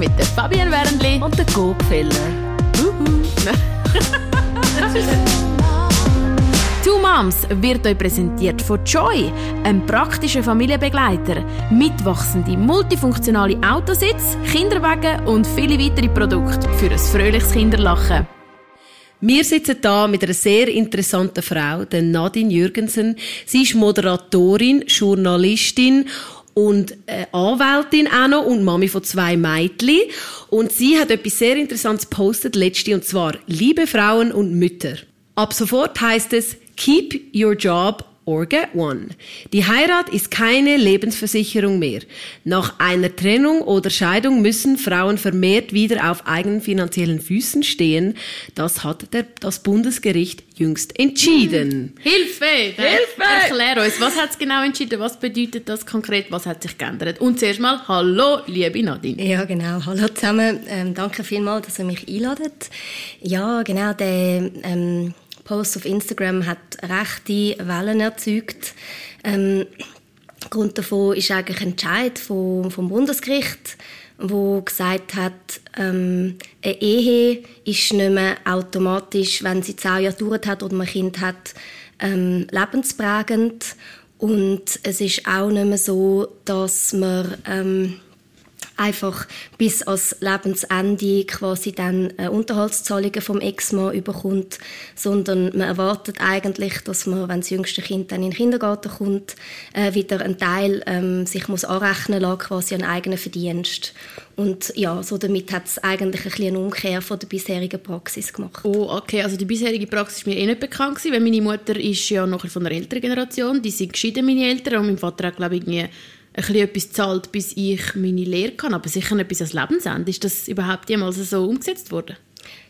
mit der Fabienne Wernli und der Gopfeller. Two Moms wird euch präsentiert von Joy, einem praktischen Familienbegleiter, mitwachsende multifunktionale Autositz, Kinderwagen und viele weitere Produkte für ein fröhliches Kinderlachen. Wir sitzen da mit einer sehr interessanten Frau, der Nadine Jürgensen. Sie ist Moderatorin, Journalistin und äh, Anwältin auch noch und Mami von zwei Mädchen. Und sie hat etwas sehr Interessantes gepostet letzte und zwar Liebe Frauen und Mütter. Ab sofort heißt es Keep your job or get one. Die Heirat ist keine Lebensversicherung mehr. Nach einer Trennung oder Scheidung müssen Frauen vermehrt wieder auf eigenen finanziellen Füßen stehen. Das hat der, das Bundesgericht jüngst entschieden. Hilfe! Hilfe! Erklär uns, was hat es genau entschieden? Was bedeutet das konkret? Was hat sich geändert? Und zuerst mal, hallo, liebe Nadine. Ja, genau. Hallo zusammen. Ähm, danke vielmals, dass ihr mich einladet. Ja, genau, der... Ähm Post auf Instagram hat rechte Wellen erzeugt. Ähm, Grund davon ist eigentlich ein Entscheid vom, vom Bundesgericht, wo gesagt hat, ähm, eine Ehe ist nicht mehr automatisch, wenn sie zehn Jahre gedauert hat oder man ein Kind hat, ähm, lebensprägend. Und es ist auch nicht mehr so, dass man ähm, einfach bis ans Lebensende quasi dann äh, Unterhaltszahlungen vom Ex-Mann überkommt, sondern man erwartet eigentlich, dass man, wenn das jüngste Kind dann in den Kindergarten kommt, äh, wieder einen Teil ähm, sich muss anrechnen lassen, quasi an eigenen Verdienst. Und ja, so damit hat es eigentlich ein eine Umkehr von der bisherigen Praxis gemacht. Oh, okay. Also die bisherige Praxis ist mir eh nicht bekannt gewesen, weil meine Mutter ist ja noch von der älteren Generation. Die sind geschieden, meine Eltern. Und mein Vater hat, glaube ich, ein bisschen etwas zahlt, bis ich meine Lehre kann, aber sicher nicht bis ans Lebensende. Ist das überhaupt jemals so umgesetzt worden?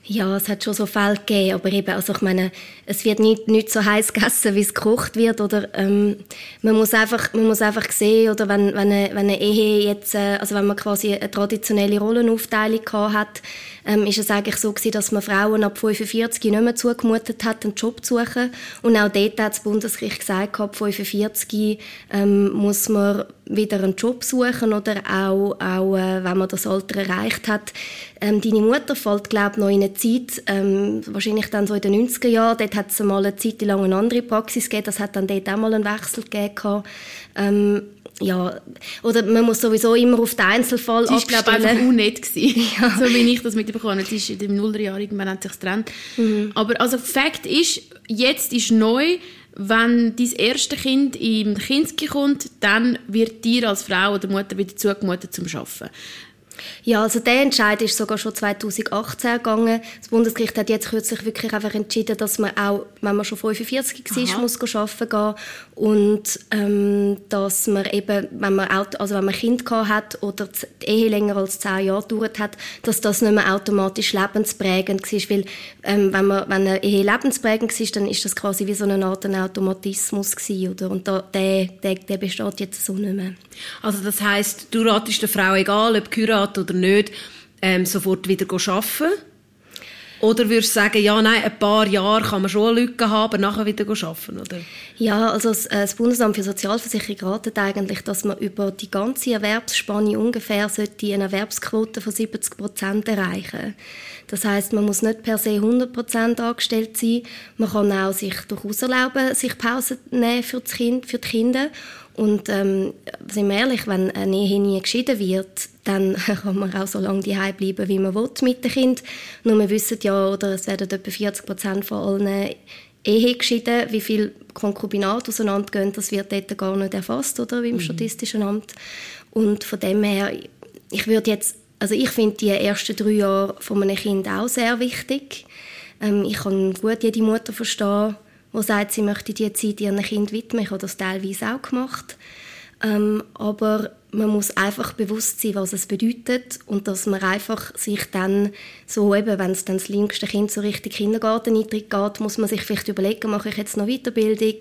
Ja, es hat schon so Fälle gegeben, aber eben, also ich meine, es wird nicht, nicht so heiß gegessen, wie es gekocht wird, oder ähm, man muss einfach, man muss einfach sehen, oder wenn, wenn, eine, wenn eine Ehe jetzt, äh, also wenn man quasi eine traditionelle Rollenaufteilung gehabt hat, ähm, ist es eigentlich so gewesen, dass man Frauen ab 45 nicht mehr zugemutet hat, einen Job zu suchen. Und auch dort hat das Bundesgericht gesagt, ab 45 ähm, muss man wieder einen Job suchen oder auch, auch äh, wenn man das Alter erreicht hat. Ähm, deine Mutter fällt, glaube ich, noch in eine Zeit, ähm, wahrscheinlich dann so in den 90er Jahren, dort hat es mal eine Zeit lang eine andere Praxis gegeben, das hat dann dort auch mal einen Wechsel gegeben. Ähm, ja, oder man muss sowieso immer auf den Einzelfall Sie war, glaube einfach unnett ja. so wie ich das mitbekommen habe. Sie ist in den Nullerjahren, irgendwann hat sich getrennt. Mhm. Aber also Fakt ist, jetzt ist neu, wenn dein erste Kind im Kinski kommt, dann wird dir als Frau oder Mutter wieder zugemutet zum Arbeiten. Ja, also der Entscheid ist sogar schon 2018 gegangen. Das Bundesgericht hat jetzt kürzlich wirklich einfach entschieden, dass man auch, wenn man schon 45 war, muss arbeiten gehen und ähm, dass man eben, wenn man, also wenn man ein Kind hat oder die Ehe länger als zehn Jahre gedauert hat, dass das nicht mehr automatisch lebensprägend war, weil ähm, wenn, man, wenn eine Ehe lebensprägend war, dann ist das quasi wie so eine Art ein Automatismus gewesen, oder? Und da, der, der, der besteht jetzt so nicht mehr. Also das heißt, du ratest der Frau egal, ob geheiratet oder nicht, ähm, sofort wieder arbeiten? Oder würdest du sagen, ja, nein, ein paar Jahre kann man schon eine haben, aber nachher wieder arbeiten, oder? Ja, also das, äh, das Bundesamt für Sozialversicherung ratet eigentlich, dass man über die ganze Erwerbsspanne ungefähr sollte eine Erwerbsquote von 70 Prozent erreichen Das heißt, man muss nicht per se 100 Prozent angestellt sein. Man kann auch sich durchaus erlauben, sich Pause nehmen für, das kind, für die Kinder. Und ähm, sind wir ehrlich, wenn eine Ehe nie geschieden wird, dann kann man auch so lange daheim bleiben, wie man will mit dem Kind. Nur wir wissen ja, oder es werden etwa 40 Prozent von allen Ehe geschieden, wie viel Konkubinat auseinandergehen, das wird dort gar nicht erfasst, oder, im mhm. Statistischen Amt. Und von dem her, ich würde jetzt, also ich finde die ersten drei Jahre von einem Kind auch sehr wichtig. Ähm, ich kann gut jede Mutter verstehen, die sagt, sie möchte diese Zeit ihrem Kind widmen. Ich habe das teilweise auch gemacht. Ähm, aber man muss einfach bewusst sein, was es bedeutet und dass man einfach sich dann so eben, wenn es dann das linkste Kind so richtig Kindergarteneintritt geht, muss man sich vielleicht überlegen, mache ich jetzt noch Weiterbildung,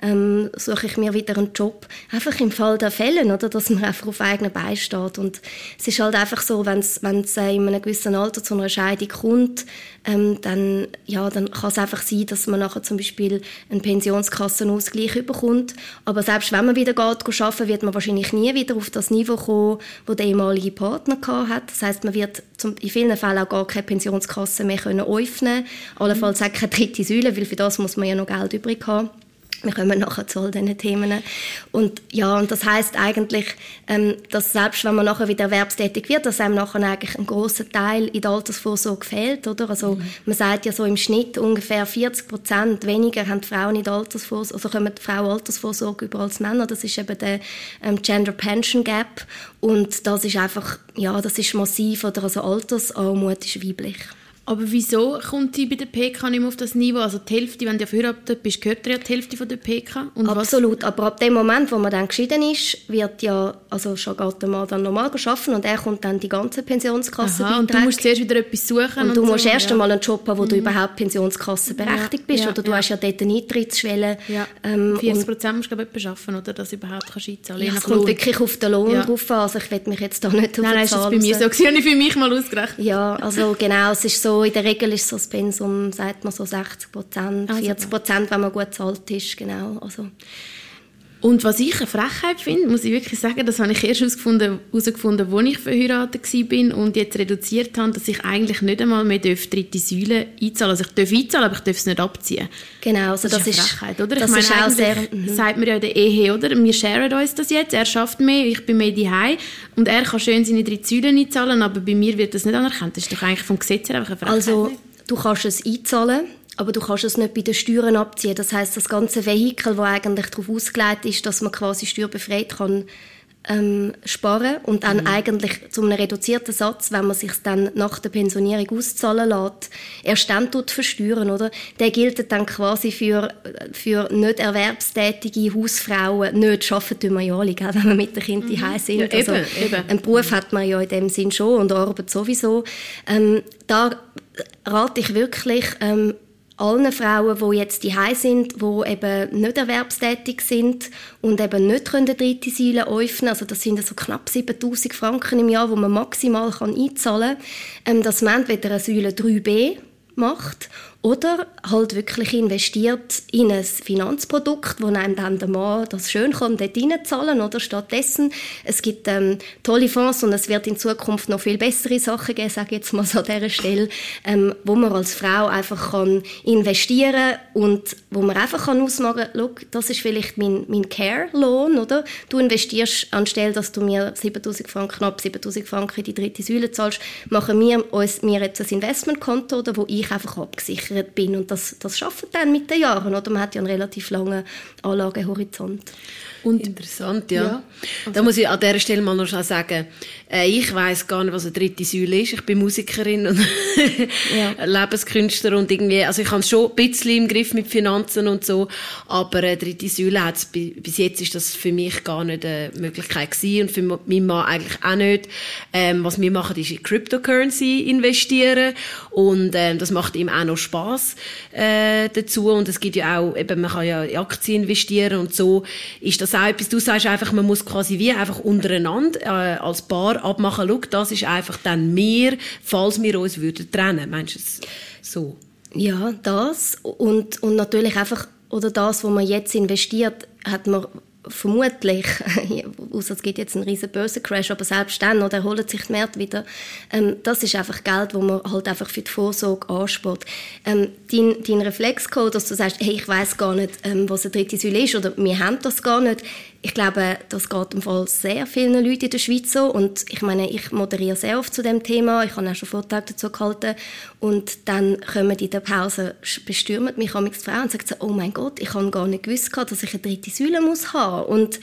ähm, suche ich mir wieder einen Job. Einfach im Fall der Fälle, oder, dass man einfach auf eigenen Beinen steht und es ist halt einfach so, wenn es, in einem gewissen Alter zu einer Scheidung kommt, ähm, dann, ja, dann kann es einfach sein, dass man nachher zum Beispiel einen Pensionskassenausgleich bekommt, aber selbst wenn man wieder geht, arbeiten, wird man wahrscheinlich nie wieder auf das Niveau kommen, wo der ehemalige Partner hat. Das heißt, man wird zum, in vielen Fällen auch gar keine Pensionskasse mehr können öffnen, allenfalls auch keine dritte Säule, weil für das muss man ja noch Geld übrig haben. Wir kommen nachher zu all diesen Themen. Und ja, und das heißt eigentlich, ähm, dass selbst wenn man nachher wieder erwerbstätig wird, dass einem nachher eigentlich ein großer Teil in der Altersvorsorge fehlt, oder? Also mhm. man sagt ja so im Schnitt ungefähr 40 Prozent weniger haben Frauen in der Altersvorsorge, also kommen Frauen Altersvorsorge über als Männer. Das ist eben der ähm, Gender Pension Gap und das ist einfach, ja, das ist massiv, oder? Also Altersarmut ist weiblich. Aber wieso kommt sie bei der PK nicht mehr auf das Niveau? Also die Hälfte, wenn du verheiratet bist, gehört ja die Hälfte von der PK. Und Absolut, was? aber ab dem Moment, wo man dann geschieden ist, wird ja, also schon geht der Mann dann normal arbeiten und er kommt dann die ganze Pensionskasse Aha, und du musst zuerst wieder etwas suchen. Und, und du musst so, erst ja. einmal einen Job haben, wo mhm. du überhaupt Pensionskasse berechtigt bist. Ja, oder du hast ja dort eine Eintrittsschwelle. Ja. Ähm, 40 Prozent musst du glaube ich arbeiten, oder, dass du überhaupt kannst einzahlen kannst. Ja, es kommt wirklich auf den Lohn drauf an. Also ich will mich jetzt da nicht auf Nein, nein, ist das bei mir so. Das habe ich für mich mal ausgerechnet. Ja, also genau, es ist so, in der Regel ist so das Pensum, sagt man so 60 Prozent, 40 also Prozent, wenn man gut zahlt ist, genau. Also. Und was ich eine Frechheit finde, muss ich wirklich sagen, das habe ich erst herausgefunden, als ich verheiratet war und jetzt reduziert habe, dass ich eigentlich nicht einmal mehr dritte Säule einzahlen Also ich darf einzahlen, aber ich darf es nicht abziehen. Genau, also das, das ist eine Frechheit, oder? Das ich meine, ist auch sehr, mhm. sagt man ja in der Ehe, oder? Wir sharen uns das jetzt, er schafft mehr, ich bin mehr daheim und er kann schön seine drei Säulen einzahlen, aber bei mir wird das nicht anerkannt. Das ist doch eigentlich vom Gesetz her einfach eine Frechheit. Also, Du kannst es einzahlen, aber du kannst es nicht bei den Steuern abziehen. Das heißt, das ganze Vehikel, das eigentlich darauf ausgelegt ist, dass man quasi steuerbefreit kann ähm, sparen und dann mhm. eigentlich zu einem reduzierten Satz, wenn man sich dann nach der Pensionierung auszahlen lässt, erst dann tut versteuern, oder? Der gilt dann quasi für, für nicht erwerbstätige Hausfrauen. Nicht arbeiten wir ja alle, gell, wenn wir mit den Kindern mhm. sind. Ja, also, eben, eben. Einen Beruf hat man ja in dem Sinn schon und Arbeit sowieso. Ähm, da rate ich wirklich, ähm, allen Frauen, die jetzt die sind, die eben nicht erwerbstätig sind und eben nicht eine dritte Säule öffnen also das sind so knapp 7000 Franken im Jahr, wo man maximal einzahlen kann, ähm, dass man entweder eine Säule 3b macht oder halt wirklich investiert in ein Finanzprodukt, wo einem dann der Mann das schön kann dort reinzahlen oder stattdessen. Es gibt ähm, tolle Fonds und es wird in Zukunft noch viel bessere Sachen geben, sage ich jetzt mal so an dieser Stelle, ähm, wo man als Frau einfach kann investieren und wo man einfach kann ausmachen kann, das ist vielleicht mein, mein Care-Lohn, oder? Du investierst anstelle, dass du mir 7000 Franken, knapp 7000 Franken in die dritte Säule zahlst, machen wir uns mir jetzt ein Investmentkonto, oder, wo ich einfach abgesichert abgesichert bin. Und das, das schafft dann mit den Jahren. Oder? Man hat ja einen relativ langen Anlagehorizont. Und, Interessant, ja. ja also da muss ich an dieser Stelle mal noch sagen, äh, ich weiß gar nicht, was eine dritte Säule ist. Ich bin Musikerin und ja. Lebenskünstler und irgendwie, also ich habe schon ein bisschen im Griff mit Finanzen und so, aber eine dritte Säule hat bis jetzt ist das für mich gar nicht eine Möglichkeit gewesen und für meinen Mann eigentlich auch nicht. Ähm, was wir machen, ist in Cryptocurrency investieren und ähm, das macht ihm auch noch Spaß äh, dazu und es gibt ja auch, eben, man kann ja in Aktien investieren und so ist das auch etwas, du sagst einfach, man muss quasi wie einfach untereinander äh, als Paar abmachen, schau, das ist einfach dann mehr, falls wir uns würden trennen. Meinst du es so? Ja, das und, und natürlich einfach, oder das, wo man jetzt investiert, hat man vermutlich, außer es gibt jetzt einen riesen Börsencrash, aber selbst dann, oder erholt sich die Märkte wieder, ähm, das ist einfach Geld, wo man halt einfach für die Vorsorge anspart. Ähm, dein, dein Reflexcode, dass du sagst, hey, ich weiß gar nicht, ähm, was eine dritte Säule ist, oder wir haben das gar nicht, ich glaube, das geht im Fall sehr vielen Leuten in der Schweiz so. Und ich meine, ich moderiere sehr oft zu dem Thema. Ich habe auch schon Vorträge dazu gehalten. Und dann kommen in der Pause, bestürmen mich die Frauen und sagen so, oh mein Gott, ich habe gar nicht gewusst, dass ich eine dritte Säule muss haben. Und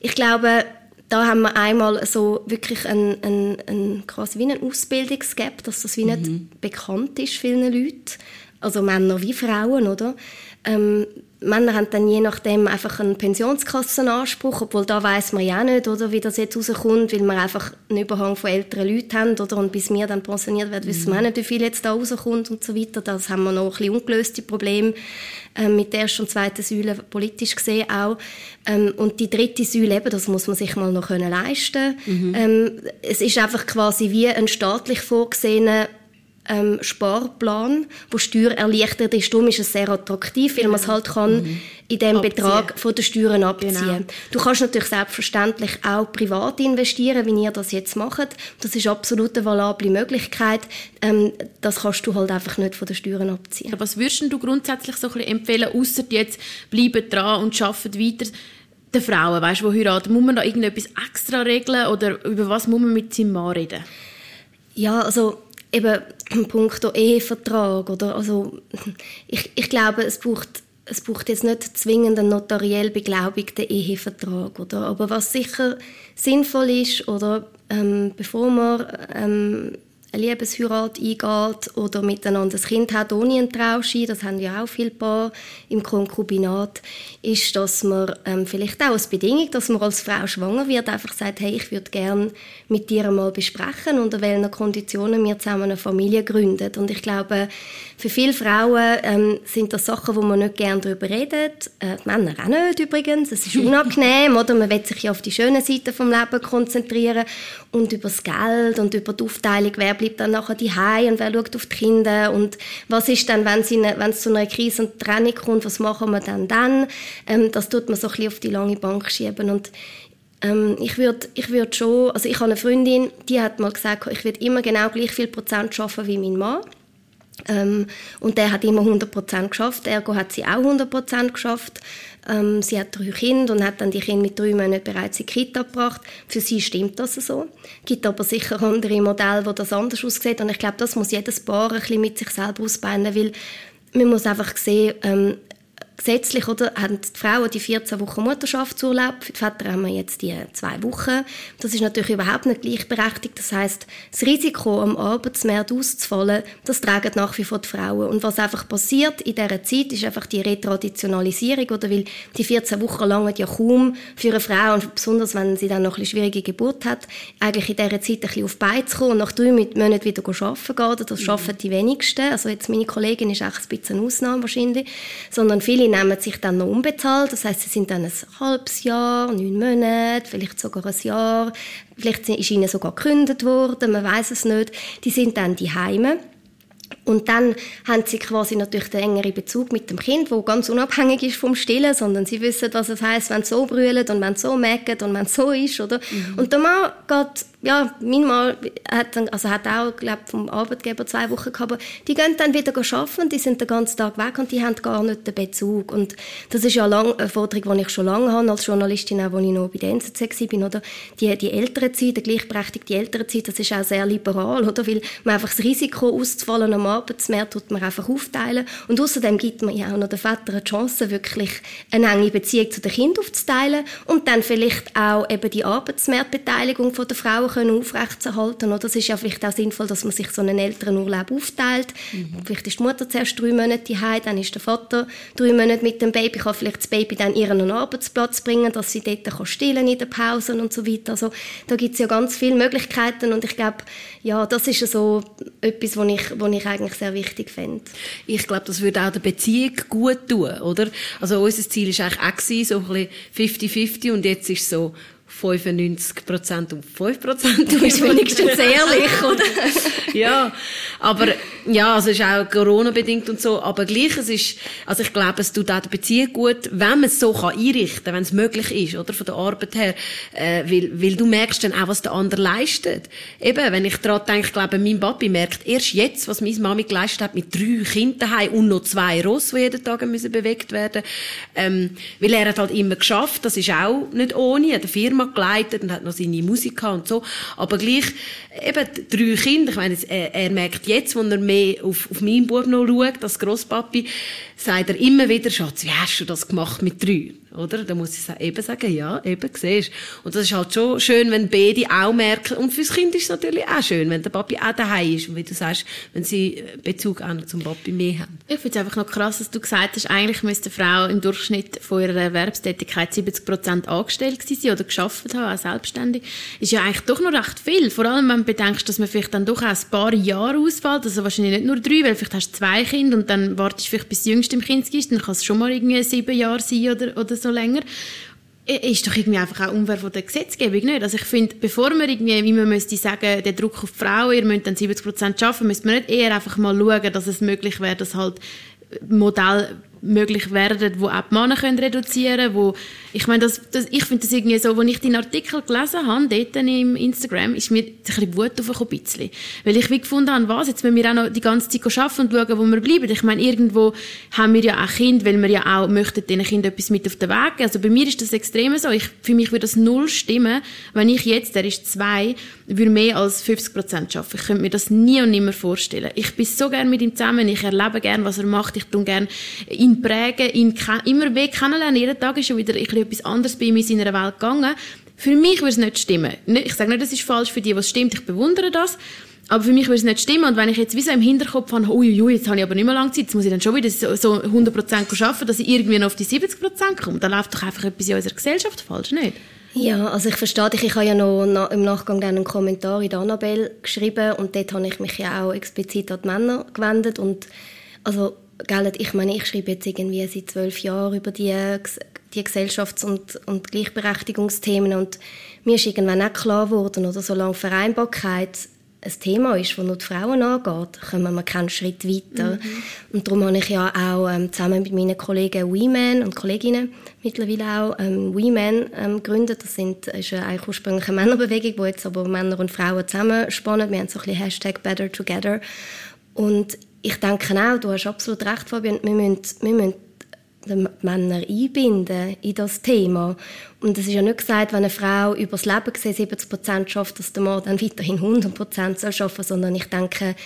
ich glaube, da haben wir einmal so wirklich ein, ein, ein quasi wie einen Ausbildungsgap, dass das wie mhm. nicht bekannt ist vielen Leuten. Also Männer wie Frauen, oder? Ähm, Männer haben dann je nachdem einfach einen Pensionskassenanspruch, obwohl da weiß man ja nicht, oder, wie das jetzt rauskommt, weil wir einfach einen Überhang von älteren Leuten haben, oder, und bis wir dann pensioniert werden, wissen wir auch nicht, wie viel jetzt da rauskommt und so weiter. Das haben wir noch ein bisschen ungelöste Probleme äh, mit der ersten und zweiten Säule politisch gesehen auch. Ähm, und die dritte Säule, eben, das muss man sich mal noch leisten können. Mhm. Ähm, es ist einfach quasi wie ein staatlich vorgesehener ähm, Sparplan, wo steuererleichtert ist. Darum ist es sehr attraktiv, weil man es halt kann mhm. in dem abziehen. Betrag von den Steuern abziehen. Genau. Du kannst natürlich selbstverständlich auch privat investieren, wie ihr das jetzt macht. Das ist absolut eine valable Möglichkeit. Ähm, das kannst du halt einfach nicht von den Steuern abziehen. Was würdest du grundsätzlich so ein bisschen empfehlen, außer jetzt bleiben dran und arbeiten weiter? den Frauen, weißt, die heiraten, muss man da irgendetwas extra regeln oder über was muss man mit seinem Mann reden? Ja, also eben Punkt Ehevertrag oder also ich, ich glaube, es braucht es braucht jetzt nicht zwingend einen notariell beglaubigten Ehevertrag, oder? Aber was sicher sinnvoll ist, oder ähm, bevor man ähm, eine Liebesheirat eingeht oder miteinander ein Kind hat ohne einen Trauschein, das haben ja auch viele Paar im Konkubinat, ist, dass man ähm, vielleicht auch als Bedingung, dass man als Frau schwanger wird, einfach sagt, hey, ich würde gerne mit dir mal besprechen, unter welchen Konditionen wir zusammen eine Familie gründen. Und ich glaube, für viele Frauen ähm, sind das Sachen, wo man nicht gerne darüber redet. Äh, Männer auch nicht übrigens. Es ist unangenehm, oder? Man will sich ja auf die schönen Seiten vom Leben konzentrieren und über das Geld und über die Aufteilung, wer bleibt dann nachher die und wer schaut auf die Kinder und was ist dann, wenn wenn es zu einer Krise und Trennung kommt, was machen wir dann dann? Ähm, das tut man so ein bisschen auf die lange Bank schieben und ähm, ich würde ich würd schon, also ich habe eine Freundin, die hat mal gesagt, ich würde immer genau gleich viel Prozent schaffen wie mein Mann. Ähm, und der hat immer 100 Prozent geschafft. Ergo hat sie auch 100 Prozent geschafft. Ähm, sie hat drei Kinder und hat dann die Kinder mit drei Monaten bereits in die Kita gebracht. Für sie stimmt das so. Es gibt aber sicher andere Modelle, wo das anders aussieht. Und ich glaube, das muss jedes Paar ein bisschen mit sich selber ausbauen, weil man muss einfach sehen, ähm, gesetzlich oder, haben die Frauen die 14 Wochen Mutterschaftsurlaub, für die Väter haben wir jetzt die zwei Wochen. Das ist natürlich überhaupt nicht gleichberechtigt. Das heißt, das Risiko, am Arbeitsmarkt auszufallen, das tragen nach wie vor die Frauen. Und was einfach passiert in dieser Zeit, ist einfach die Retraditionalisierung, oder? Weil die 14 Wochen langen ja kaum für eine Frau, und besonders wenn sie dann noch eine schwierige Geburt hat, eigentlich in dieser Zeit ein bisschen auf Beine zu kommen und nach drei Monaten wieder arbeiten gehen. Das schaffen die wenigsten. Also jetzt meine Kollegin ist echt ein bisschen eine Ausnahme wahrscheinlich. Sondern viele nehmen sich dann noch unbezahlt. Das heißt, sie sind dann ein halbes Jahr, neun Monate, vielleicht sogar ein Jahr. Vielleicht ist ihnen sogar gekündigt worden, man weiß es nicht. Die sind dann die Heime. Und dann haben sie quasi natürlich den engeren Bezug mit dem Kind, wo ganz unabhängig ist vom Stillen, sondern sie wissen, was es heißt, wenn es so brüllt und wenn es so merkt und wenn es so ist, oder? Mhm. Und der Mann geht ja, mein Mann hat, dann, also hat auch, glaub, vom Arbeitgeber zwei Wochen gehabt, aber die gehen dann wieder arbeiten, die sind den ganzen Tag weg und die haben gar nicht den Bezug. Und das ist ja lang, eine Forderung, die ich schon lange habe, als Journalistin, auch als ich noch bei der NZZ war, oder? Die, die ältere Zeit, die gleichberechtigte ältere Zeit, das ist auch sehr liberal, oder? Weil man einfach das Risiko auszufallen am Arbeitsmarkt tut man einfach aufteilen. Und außerdem gibt man ja auch noch den Vätern eine Chance, wirklich eine enge Beziehung zu den Kindern aufzuteilen und dann vielleicht auch eben die Arbeitsmarktbeteiligung der Frau können aufrechtzuerhalten. Oder? Es ist ja vielleicht auch sinnvoll, dass man sich so einen Elternurlaub aufteilt. Mhm. Vielleicht ist die Mutter zuerst drei Monate heim, dann ist der Vater drei Monate mit dem Baby, kann vielleicht das Baby dann ihren Arbeitsplatz bringen, dass sie dort kann stillen in den Pausen und so weiter. Also da gibt es ja ganz viele Möglichkeiten und ich glaube, ja, das ist so etwas, was ich, was ich eigentlich sehr wichtig finde. Ich glaube, das würde auch der Beziehung gut tun, oder? Also unser Ziel war eigentlich auch, so ein bisschen 50-50 und jetzt ist es so 95% und 5%. Du bist wenigstens ehrlich, oder? ja, aber ja, also es ist auch Corona-bedingt und so, aber gleich, es ist, also ich glaube, es tut auch der Beziehung gut, wenn man es so kann einrichten kann, wenn es möglich ist, oder, von der Arbeit her, äh, weil, weil du merkst dann auch, was der andere leistet. Eben, wenn ich daran denke, ich glaube, mein Papi merkt erst jetzt, was meine Mami geleistet hat, mit drei Kindern und noch zwei Ross, die jeden Tag müssen bewegt werden, ähm, weil er hat halt immer geschafft, das ist auch nicht ohne, er hat eine Firma geleitet und hat noch seine Musik und so, aber gleich, eben, drei Kinder, ich meine, er, er merkt jetzt, wo er mehr auf, auf meinen Bub noch schaut, als Grosspapi, sagt er immer wieder, Schatz, wie hast du das gemacht mit drei? Oder? Da muss ich eben sagen, ja, eben, siehst Und das ist halt schon schön, wenn beide auch merken. Und fürs Kind ist es natürlich auch schön, wenn der Papi auch daheim ist. Und wie du sagst, wenn sie Bezug auch noch zum Papi mehr haben. Ich finde es einfach noch krass, dass du gesagt hast, eigentlich müsste eine Frau im Durchschnitt von ihrer Erwerbstätigkeit 70 Prozent angestellt sein oder geschafft haben, auch selbstständig. Ist ja eigentlich doch noch recht viel. Vor allem, wenn du bedenkst, dass man vielleicht dann doch auch ein paar Jahre ausfällt. Also wahrscheinlich nicht nur drei, weil vielleicht hast du zwei Kinder und dann wartest du vielleicht bis das jüngste im Kind ist. Dann kann es schon mal irgendwie sieben Jahre sein oder, oder so länger. ist doch irgendwie einfach auch unfair von der Gesetzgebung, nicht? Also ich finde, bevor man irgendwie, wie man müsste sagen, der Druck auf die Frauen, ihr müsst dann 70 Prozent arbeiten, müsste man nicht eher einfach mal schauen, dass es möglich wäre, dass halt Modell möglich werden, wo auch die Männer können reduzieren können. Ich meine, das, das, ich finde das irgendwie so, als ich den Artikel gelesen habe, dort im Instagram, ist mir ein bisschen Wut aufgekommen. Weil ich wie gefunden habe, was, jetzt müssen wir auch noch die ganze Zeit arbeiten und schauen, wo wir bleiben. Ich meine, irgendwo haben wir ja auch Kinder, weil wir ja auch möchten den Kindern etwas mit auf den Weg geben. Also bei mir ist das extrem so. Ich, für mich würde das null stimmen, wenn ich jetzt, der ist zwei, würde mehr als 50 Prozent arbeiten. Ich könnte mir das nie und nimmer vorstellen. Ich bin so gerne mit ihm zusammen, ich erlebe gerne, was er macht, ich tue gerne ihn prägen, ihn immer mehr kennenlernen. Jeden Tag ist schon wieder etwas anderes bei ihm in seiner Welt gegangen. Für mich würde es nicht stimmen. Ich sage nicht, das ist falsch für die, was stimmt. Ich bewundere das. Aber für mich würde es nicht stimmen. Und wenn ich jetzt wie so im Hinterkopf habe, uiuiui, jetzt habe ich aber nicht mehr lange Zeit, jetzt muss ich dann schon wieder so, so 100% arbeiten, dass ich irgendwie noch auf die 70% komme. Dann läuft doch einfach etwas in unserer Gesellschaft falsch, nicht? Ja, also ich verstehe dich. Ich habe ja noch im Nachgang dann einen Kommentar in Annabelle geschrieben und dort habe ich mich ja auch explizit an die Männer gewendet und also gell, ich meine, ich schreibe jetzt irgendwie seit zwölf Jahren über die, die Gesellschafts- und, und Gleichberechtigungsthemen und mir ist irgendwann auch klar geworden, oder solange Vereinbarkeit ein Thema ist, das nur die Frauen angeht, kommen wir keinen Schritt weiter. Mhm. Und darum habe ich ja auch ähm, zusammen mit meinen Kollegen WeMan und Kolleginnen mittlerweile auch ähm, WeMan ähm, gegründet. Das sind, ist ja eigentlich ursprünglich eine Männerbewegung, wo jetzt aber Männer und Frauen zusammenspannen. Wir haben so ein bisschen Hashtag Better Together. Und ich denke auch, du hast absolut recht, Fabian, wir müssen, wir müssen die Männer einbinden in das Thema. Und es ist ja nicht gesagt, wenn eine Frau über das Leben gesehen 70 Prozent schafft, dass der Mann dann weiterhin 100 Prozent soll schaffen, sondern ich denke,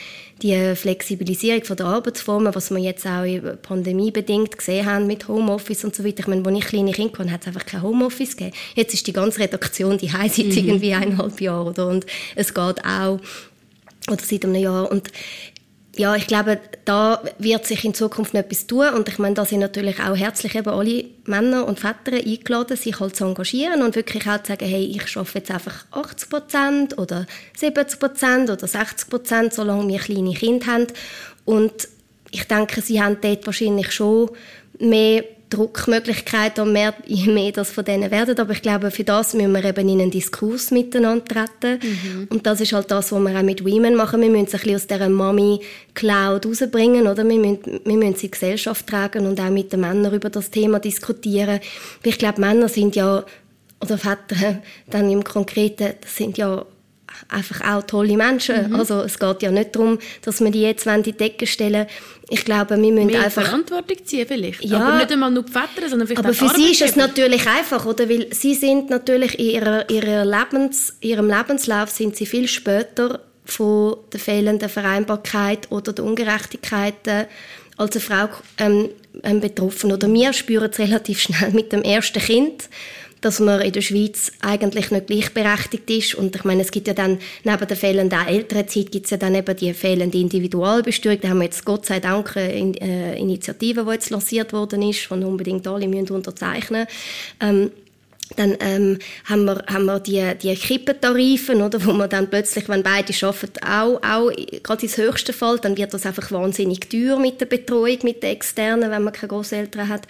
die Flexibilisierung von der Arbeitsformen, was wir jetzt auch in Pandemie bedingt gesehen haben mit Homeoffice und so weiter. Ich meine, als ich kleine Kinder hatte, hat es einfach kein Homeoffice gegeben. Jetzt ist die ganze Redaktion die seit mhm. irgendwie eineinhalb Jahre oder und es geht auch oder seit einem Jahr und ja, ich glaube, da wird sich in Zukunft noch etwas tun. Und ich meine, da sind natürlich auch herzlich eben alle Männer und Väter eingeladen, sich halt zu engagieren und wirklich auch zu sagen, hey, ich schaffe jetzt einfach 80 Prozent oder 70 Prozent oder 60 Prozent, solange wir kleine Kinder haben. Und ich denke, sie haben dort wahrscheinlich schon mehr Druckmöglichkeiten und mehr, je mehr das von denen werden. Aber ich glaube, für das müssen wir eben in einen Diskurs miteinander treten. Mhm. Und das ist halt das, was wir auch mit Women machen. Wir müssen ein bisschen aus dieser Mami-Cloud rausbringen, oder? Wir müssen, wir müssen sie in die Gesellschaft tragen und auch mit den Männern über das Thema diskutieren. Weil ich glaube, Männer sind ja, oder Väter dann im Konkreten, das sind ja einfach auch tolle Menschen. Mhm. Also es geht ja nicht darum, dass wir die jetzt in die Decke stellen Ich glaube, wir müssen Mehr einfach... Verantwortung ziehen vielleicht. Ja, aber nicht einmal nur die Väter, sondern vielleicht Aber für sie ist es natürlich einfach, oder? Weil sie sind natürlich in ihrer, ihrer Lebens, ihrem Lebenslauf sind sie viel später von der fehlenden Vereinbarkeit oder der Ungerechtigkeiten als eine Frau ähm, ähm betroffen. Oder wir spüren es relativ schnell mit dem ersten Kind dass man in der Schweiz eigentlich nicht gleichberechtigt ist. Und ich meine, es gibt ja dann neben der fehlenden Elternzeit gibt es ja dann eben die fehlende Individualbesteuerung. Da haben wir jetzt Gott sei Dank eine äh, Initiative, die jetzt lanciert worden ist, die unbedingt alle müssen unterzeichnen müssen. Ähm, dann ähm, haben wir, haben wir die, die Kippentarife, oder, wo man dann plötzlich, wenn beide arbeiten, auch, auch gerade ins höchste Fall, dann wird das einfach wahnsinnig teuer mit der Betreuung, mit den Externen, wenn man keine Großeltern hat.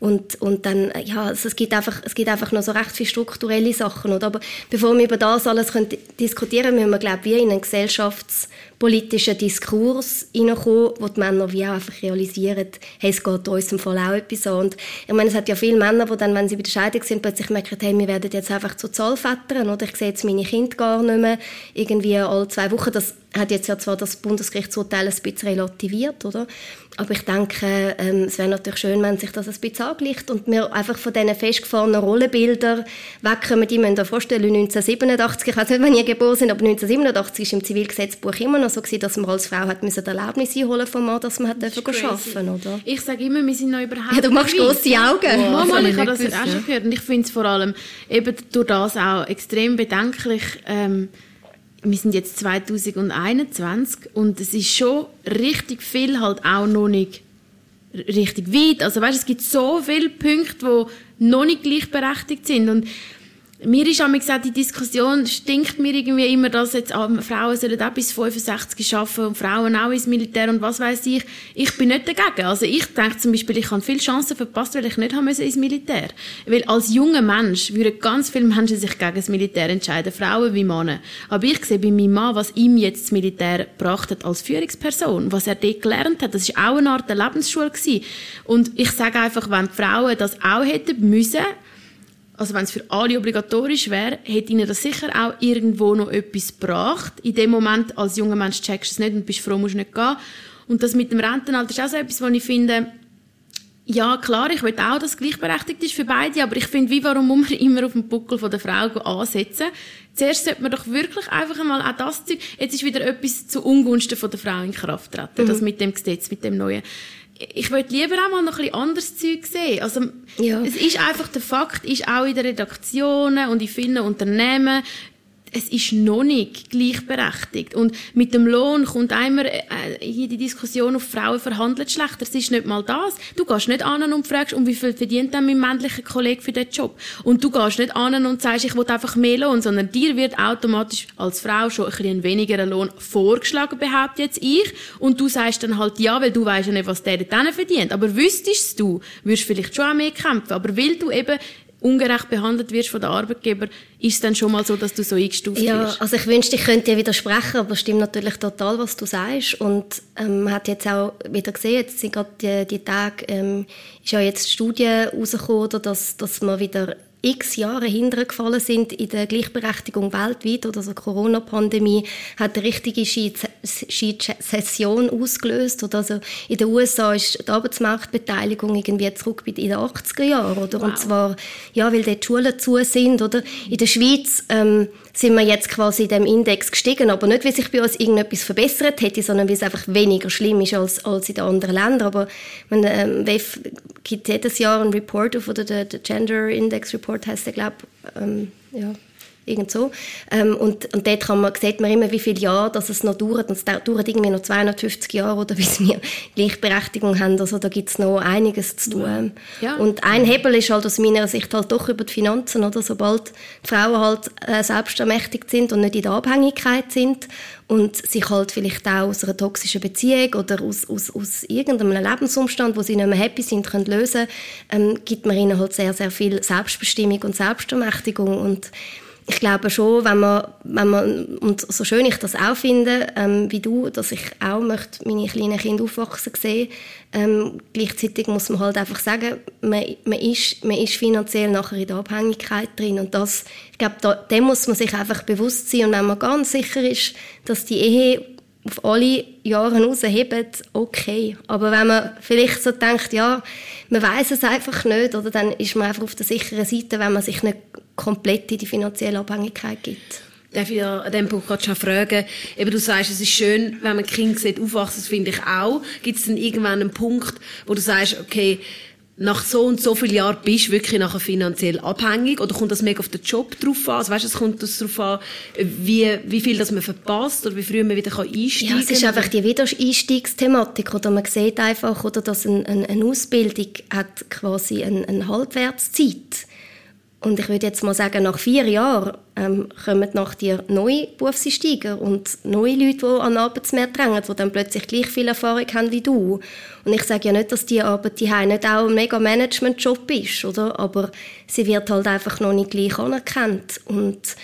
Und, und dann, ja, also es, gibt einfach, es gibt einfach noch so recht viele strukturelle Sachen. Oder? Aber bevor wir über das alles können diskutieren müssen wir, glaube ich, in einen gesellschaftspolitischen Diskurs hineinkommen, wo die Männer wie auch einfach realisieren, hey, es geht uns im Fall auch etwas an. Und ich meine, es hat ja viele Männer, die dann, wenn sie bei der Scheidung sind, plötzlich merken, hey, wir werden jetzt einfach zu Zahlvätern, oder ich sehe jetzt meine Kinder gar nicht mehr, irgendwie alle zwei Wochen. Das hat jetzt ja zwar das Bundesgerichtsurteil ein bisschen relativiert, oder? Aber ich denke, ähm, es wäre natürlich schön, wenn sich das ein bisschen angleicht und wir einfach von diesen festgefahrenen Rollenbildern wegkommen. Die müssen sich vorstellen, 1987, ich weiß nicht, wann ihr geboren sind, aber 1987 war im Zivilgesetzbuch immer noch so, gewesen, dass man als Frau hat müssen Erlaubnis einholen vom Mann, dass man hat dürfen arbeiten oder? Ich sage immer, wir sind noch überhaupt Ja, du machst grosse Augen. Wow, Mama, ich habe das auch schon gehört und ich finde es vor allem eben durch das auch extrem bedenklich, ähm, wir sind jetzt 2021 und es ist schon richtig viel halt auch noch nicht richtig weit. Also weißt, es gibt so viele Punkte, wo noch nicht gleichberechtigt sind und mir ist auch gesagt, die Diskussion stinkt mir irgendwie immer, dass jetzt ah, Frauen sollen auch bis 65 arbeiten und Frauen auch ins Militär und was weiß ich. Ich bin nicht dagegen. Also ich denke zum Beispiel, ich habe viele Chancen verpasst, weil ich nicht haben ins Militär. Weil als junger Mensch würden ganz viele Menschen sich gegen das Militär entscheiden, Frauen wie Männer. Aber ich sehe bei meinem Mann, was ihm jetzt das Militär gebracht hat als Führungsperson, was er dort gelernt hat, das ist auch eine Art der Lebensschule gewesen. Und ich sage einfach, wenn die Frauen das auch hätten müssen, also wenn es für alle obligatorisch wäre, hätte ihnen das sicher auch irgendwo noch etwas gebracht. In dem Moment, als junger Mensch checkst du es nicht und bist froh, musst nicht gehen. Und das mit dem Rentenalter ist auch so etwas, wo ich finde, ja, klar, ich will auch, dass es gleichberechtigt ist für beide, aber ich finde, wie, warum muss man immer auf den Buckel von der Frau ansetzen? Zuerst sollte man doch wirklich einfach einmal auch das Zeug, jetzt ist wieder etwas zu Ungunsten von der Frau in Kraft treten, mhm. das mit dem Gesetz, mit dem neuen ich würde lieber auch mal noch ein bisschen anderes Zeug sehen. Also, ja. es ist einfach, der Fakt ist auch in den Redaktionen und in vielen Unternehmen, es ist noch nicht gleichberechtigt. Und mit dem Lohn kommt einmal äh, hier die Diskussion auf Frauen verhandelt schlechter. Es ist nicht mal das. Du gehst nicht an und fragst, um wie viel verdient denn mein männlicher Kollege für den Job? Und du gehst nicht an und sagst, ich will einfach mehr Lohn, sondern dir wird automatisch als Frau schon ein bisschen weniger Lohn vorgeschlagen, behaupte jetzt ich. Und du sagst dann halt ja, weil du weißt ja nicht, was der dann verdient. Aber wüsstest du, würdest vielleicht schon auch mehr kämpfen. Aber weil du eben ungerecht behandelt wirst von den Arbeitgeber, ist es dann schon mal so, dass du so eingestuft ja, wirst? Ja, also ich wünschte, ich könnte dir widersprechen, aber es stimmt natürlich total, was du sagst. Und ähm, man hat jetzt auch wieder gesehen, jetzt sind gerade die, die Tage, ähm, ist ja jetzt die Studie rausgekommen, dass, dass man wieder x Jahre hintergefallen sind in der Gleichberechtigung weltweit oder so Corona-Pandemie hat eine richtige Session ausgelöst. Oder also in den USA ist die Arbeitsmarktbeteiligung irgendwie zurück in den 80er Jahren oder? Wow. und zwar ja weil dort die Schulen zu sind oder? In der Schweiz ähm, sind wir jetzt quasi in dem Index gestiegen, aber nicht, weil sich bei uns irgendetwas verbessert hätte, sondern weil es einfach weniger schlimm ist als, als in den anderen Ländern. Aber man, ähm, WEF gibt jedes Jahr einen Report auf, oder? Der, der Gender Index Report heißt der, glaube ähm, ja, irgend so. Ähm, und, und dort kann man, sieht man immer, wie viele Jahre dass es noch dauert. Und es dauert irgendwie noch 250 Jahre, oder, bis wir Gleichberechtigung haben. Also da gibt es noch einiges zu tun. Ja. Und ein Hebel ist halt aus meiner Sicht halt doch über die Finanzen. Oder? Sobald die Frauen halt äh, selbst ermächtigt sind und nicht in der Abhängigkeit sind und sich halt vielleicht auch aus einer toxischen Beziehung oder aus, aus, aus irgendeinem Lebensumstand, wo sie nicht mehr happy sind, können lösen ähm, gibt man ihnen halt sehr, sehr viel Selbstbestimmung und Selbstermächtigung. Und ich glaube schon, wenn man, wenn man, und so schön ich das auch finde, ähm, wie du, dass ich auch möchte meine kleinen Kinder aufwachsen sehen, ähm, gleichzeitig muss man halt einfach sagen, man, man, ist, man ist finanziell nachher in der Abhängigkeit drin und das, ich glaube, da, dem muss man sich einfach bewusst sein und wenn man ganz sicher ist, dass die Ehe auf alle Jahre raushebt, okay. Aber wenn man vielleicht so denkt, ja, man weiß es einfach nicht, oder dann ist man einfach auf der sicheren Seite, wenn man sich nicht komplett in die finanzielle Abhängigkeit gibt. Darf ich an diesem Punkt gerade schon fragen, eben du sagst, es ist schön, wenn man Kind sieht, aufwachsen, das finde ich auch. Gibt es dann irgendwann einen Punkt, wo du sagst, okay, nach so und so vielen Jahren bist du wirklich nachher finanziell abhängig oder kommt das mega auf den Job drauf an? Also weißt, es kommt das darauf an, wie, wie viel das man verpasst oder wie früh man wieder einsteigen kann? Ja, es ist einfach die Wiedereinstiegsthematik oder man sieht einfach, oder dass eine, eine Ausbildung hat quasi eine, eine Halbwertszeit und ich würde jetzt mal sagen, nach vier Jahren ähm, kommen nach dir neue Berufseinsteiger und neue Leute, die an den Arbeitsmarkt drängen, die dann plötzlich gleich viel Erfahrung haben wie du. Und ich sage ja nicht, dass die Arbeit die nicht auch ein mega Management-Job ist, oder? Aber sie wird halt einfach noch nicht gleich anerkannt. Und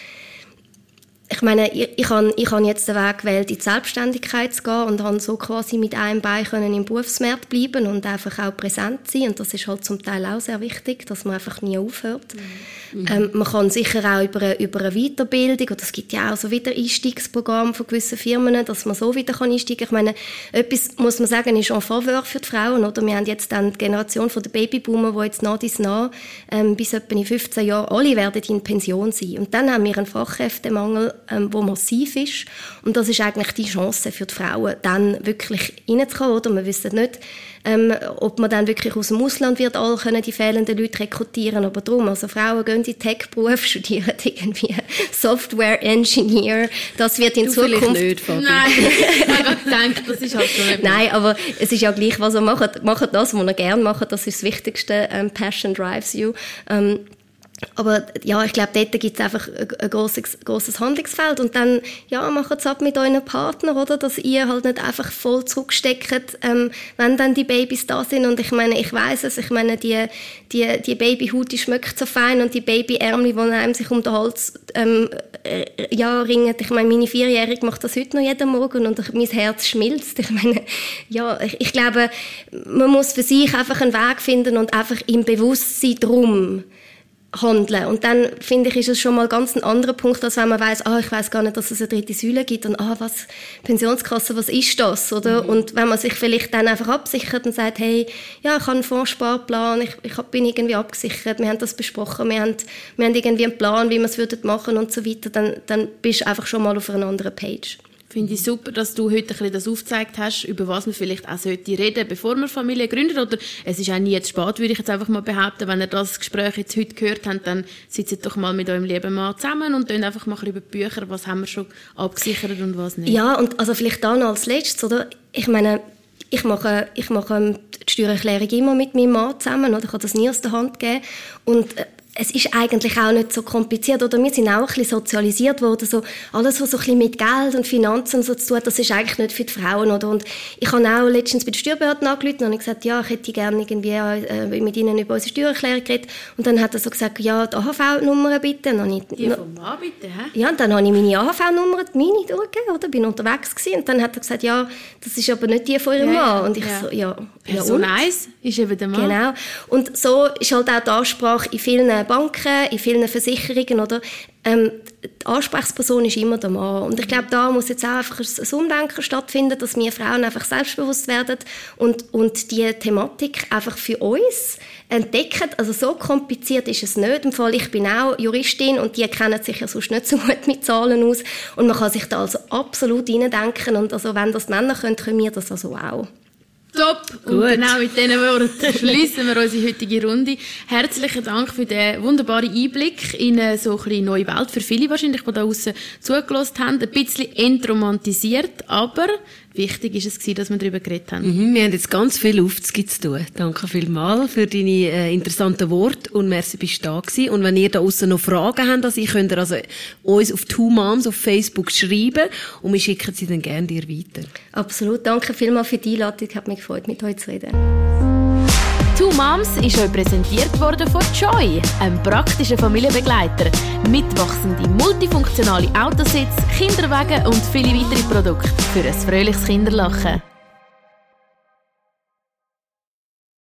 ich meine, ich, ich habe ich hab jetzt den Weg gewählt, in die Selbstständigkeit zu gehen und habe so quasi mit einem Bein können im Berufsmarkt bleiben und einfach auch präsent sein. Und das ist halt zum Teil auch sehr wichtig, dass man einfach nie aufhört. Mhm. Ähm, man kann sicher auch über eine, über eine Weiterbildung, oder es gibt ja auch so wieder Einstiegsprogramme von gewissen Firmen, dass man so wieder kann einsteigen kann. Ich meine, etwas, muss man sagen, ist en faveur für die Frauen. Oder? Wir haben jetzt dann die Generation der Babyboomer, die jetzt nach dies nach ähm, bis etwa in 15 Jahren alle werden in Pension sein. Und dann haben wir einen Fachkräftemangel ähm, wo massiv ist. Und das ist eigentlich die Chance für die Frauen, dann wirklich reinzukommen. Oder? Wir wissen nicht, ähm, ob man dann wirklich aus dem Ausland wird all können die fehlenden Leute rekrutieren. Aber darum, also Frauen gehen in Tech-Beruf, studieren irgendwie Software Engineer. Das wird in du Zukunft... nicht, Fabi. Nein, ich gedacht, das ist halt schon Nein, aber es ist ja gleich, was ihr macht. Macht das, was ihr gerne macht. Das ist das Wichtigste. Ähm, Passion drives you. Ähm, aber ja, ich glaube, dort gibt es einfach ein grosses, grosses Handlungsfeld. Und dann, ja, macht es ab mit euren Partner, oder? Dass ihr halt nicht einfach voll zurücksteckt, ähm, wenn dann die Babys da sind. Und ich meine, ich weiß es, ich meine, die, die, die Babyhaut, die schmeckt so fein und die Babyärmel, die einem sich um den Hals, ähm, äh, ja, ringen. Ich meine, meine Vierjährige macht das heute noch jeden Morgen und mein Herz schmilzt. Ich meine, ja, ich, ich glaube, man muss für sich einfach einen Weg finden und einfach im Bewusstsein drum, handeln. Und dann finde ich, ist es schon mal ganz ein anderer Punkt, als wenn man weiß, ah, ich weiß gar nicht, dass es eine dritte Säule gibt und ah, was Pensionskasse, was ist das, oder? Mhm. Und wenn man sich vielleicht dann einfach absichert und sagt, hey, ja, ich habe einen Fondssparplan, ich, ich bin irgendwie abgesichert, wir haben das besprochen, wir haben, wir haben irgendwie einen Plan, wie wir es würden machen und so weiter, dann, dann bist du einfach schon mal auf einer anderen Page. Finde ich super, dass du heute ein bisschen das aufgezeigt hast, über was man vielleicht auch sollte reden, bevor man Familie gründet. Oder es ist auch nie zu spät, würde ich jetzt einfach mal behaupten. Wenn ihr das Gespräch jetzt heute gehört habt, dann sitzt doch mal mit eurem lieben Mann zusammen und dann einfach mal über die Bücher, was haben wir schon abgesichert und was nicht. Ja, und also vielleicht dann als letztes, oder? Ich meine, ich mache, ich mache die Steuererklärung immer mit meinem Mann zusammen, oder? Ich kann das nie aus der Hand geben. Und äh, es ist eigentlich auch nicht so kompliziert. Oder wir sind auch ein bisschen sozialisiert worden. So, alles, was so ein bisschen mit Geld und Finanzen so zu tun das ist eigentlich nicht für die Frauen. Oder? Und ich habe auch letztens bei der Steuerbehörde angerufen und gesagt, ja, ich hätte gerne irgendwie äh, mit ihnen über unsere Steuererklärung geredet. Und dann hat er so gesagt, ja, die AHV-Nummer bitte. Und ich, die vom Mann bitte, hä? Ja, und dann habe ich meine AHV-Nummer, meine durchgegeben, oder? Bin unterwegs gewesen. Und dann hat er gesagt, ja, das ist aber nicht die von ihrem ja, Mann. Und ich ja. so, ja. Ja, 1 ist eben der Mann. Genau. Und so ist halt auch die Ansprache in vielen Banken, in vielen Versicherungen, oder? Ähm, die Ansprechperson ist immer der Mann. Und ich glaube, da muss jetzt auch einfach ein Umdenken stattfinden, dass wir Frauen einfach selbstbewusst werden und, und die Thematik einfach für uns entdecken. Also so kompliziert ist es nicht. Im Fall, ich bin auch Juristin und die kennen sich ja sonst nicht so gut mit Zahlen aus. Und man kann sich da also absolut reindenken. Und also wenn das Männer können, können wir das also auch. Top! Gut. Und genau mit diesen Worten schließen wir unsere heutige Runde. Herzlichen Dank für den wunderbaren Einblick in eine so eine neue Welt. Für viele wahrscheinlich, die da draußen zugelassen haben. Ein bisschen entromantisiert, aber wichtig ist es gewesen, dass wir darüber geredet haben. Mhm, wir haben jetzt ganz viel Aufzug zu tun. Danke vielmals für deine äh, interessanten Worte und merci, bist du da gewesen. Und wenn ihr da außen noch Fragen habt, also könnt ihr also uns auf Two Moms auf Facebook schreiben und wir schicken sie dann gerne dir weiter. Absolut. Danke vielmals für die Einladung. Hat mich gefreut, mit euch zu reden. Two Moms ist euch präsentiert worden von Joy, einem praktischen Familienbegleiter. Mitwachsende, multifunktionale Autositz, Kinderwagen und viele weitere Produkte für ein fröhliches Kinderlachen.